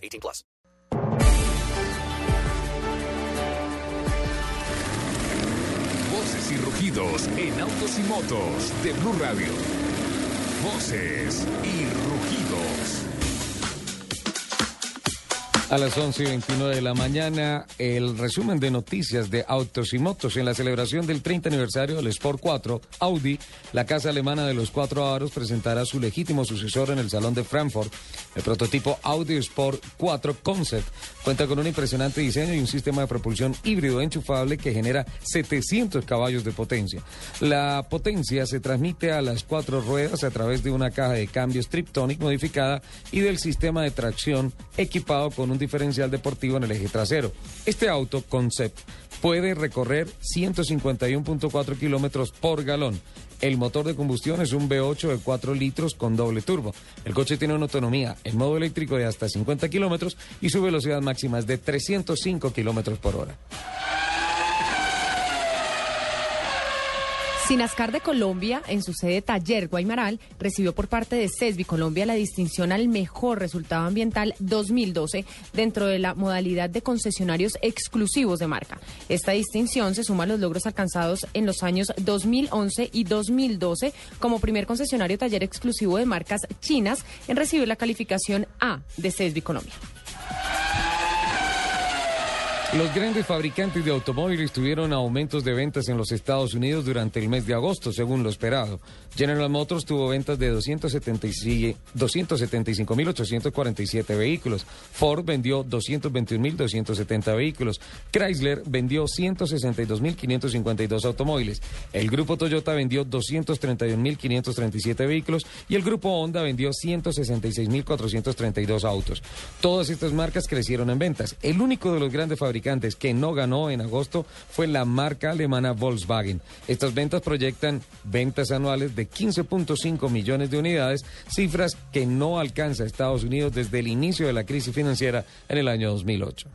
18 plus. Voces y rugidos en autos y motos de Blue Radio. Voces y rugidos. A las 11 y 29 de la mañana, el resumen de noticias de autos y motos en la celebración del 30 aniversario del Sport 4, Audi, la casa alemana de los cuatro aros, presentará su legítimo sucesor en el Salón de Frankfurt. El prototipo Audi Sport 4 Concept cuenta con un impresionante diseño y un sistema de propulsión híbrido enchufable que genera 700 caballos de potencia. La potencia se transmite a las cuatro ruedas a través de una caja de cambios Triptonic modificada y del sistema de tracción equipado con un diferencial deportivo en el eje trasero. Este auto concept puede recorrer 151.4 kilómetros por galón. El motor de combustión es un V8 de 4 litros con doble turbo. El coche tiene una autonomía en modo eléctrico de hasta 50 kilómetros y su velocidad máxima es de 305 kilómetros por hora. Sinascar de Colombia, en su sede Taller Guaymaral, recibió por parte de CESBI Colombia la distinción al mejor resultado ambiental 2012 dentro de la modalidad de concesionarios exclusivos de marca. Esta distinción se suma a los logros alcanzados en los años 2011 y 2012 como primer concesionario taller exclusivo de marcas chinas en recibir la calificación A de CESBI Colombia. Los grandes fabricantes de automóviles tuvieron aumentos de ventas en los Estados Unidos durante el mes de agosto, según lo esperado. General Motors tuvo ventas de 275.847 vehículos. Ford vendió 221.270 vehículos. Chrysler vendió 162.552 automóviles. El grupo Toyota vendió 231.537 vehículos y el grupo Honda vendió 166.432 autos. Todas estas marcas crecieron en ventas. El único de los grandes fabricantes que no ganó en agosto fue la marca alemana Volkswagen. Estas ventas proyectan ventas anuales de 15.5 millones de unidades, cifras que no alcanza Estados Unidos desde el inicio de la crisis financiera en el año 2008.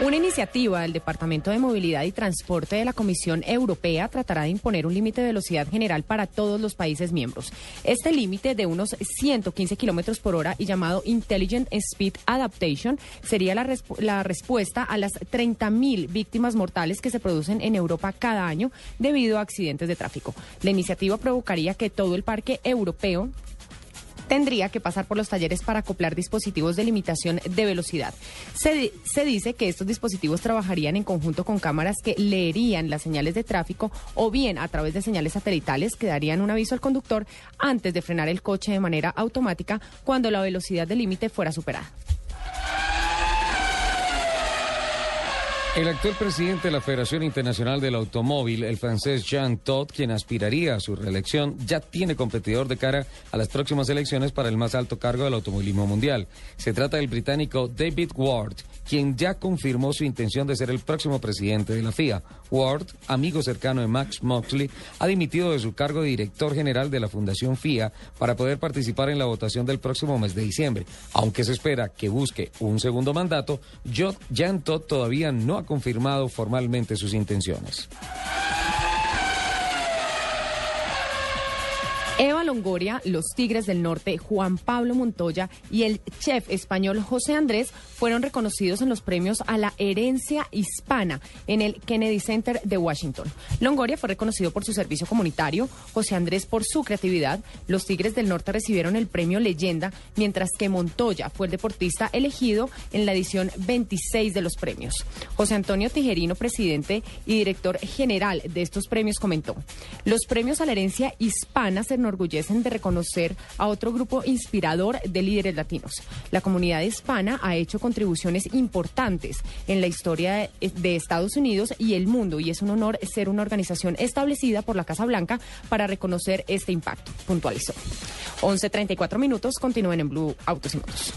Una iniciativa del Departamento de Movilidad y Transporte de la Comisión Europea tratará de imponer un límite de velocidad general para todos los países miembros. Este límite de unos 115 kilómetros por hora y llamado Intelligent Speed Adaptation sería la, respuesta a las 30.000 víctimas mortales que se producen en Europa cada año debido a accidentes de tráfico. La iniciativa provocaría que todo el parque europeo tendría que pasar por los talleres para acoplar dispositivos de limitación de velocidad. Se, dice que estos dispositivos trabajarían en conjunto con cámaras que leerían las señales de tráfico o bien a través de señales satelitales que darían un aviso al conductor antes de frenar el coche de manera automática cuando la velocidad de límite fuera superada. El actual presidente de la Federación Internacional del Automóvil, el francés Jean Todt, quien aspiraría a su reelección, ya tiene competidor de cara a las próximas elecciones para el más alto cargo del automovilismo mundial. Se trata del británico David Ward, quien ya confirmó su intención de ser el próximo presidente de la FIA. Ward, amigo cercano de Max Moxley, ha dimitido de su cargo de director general de la Fundación FIA para poder participar en la votación del próximo mes de diciembre. Aunque se espera que busque un segundo mandato, Jean Todt todavía no ha confirmado formalmente sus intenciones. Longoria, los Tigres del Norte, Juan Pablo Montoya y el chef español José Andrés fueron reconocidos en los premios a la herencia hispana en el Kennedy Center de Washington. Longoria fue reconocido por su servicio comunitario, José Andrés por su creatividad. Los Tigres del Norte recibieron el premio Leyenda, mientras que Montoya fue el deportista elegido en la edición 26 de los premios. José Antonio Tijerino, presidente y director general de estos premios, comentó: Los premios a la herencia hispana se enorgullecen de reconocer a otro grupo inspirador de líderes latinos. La comunidad hispana ha hecho contribuciones importantes en la historia de, Estados Unidos y el mundo y es un honor ser una organización establecida por la Casa Blanca para reconocer este impacto, puntualizó. 11.34 minutos, continúen en Blue Autos y Motos.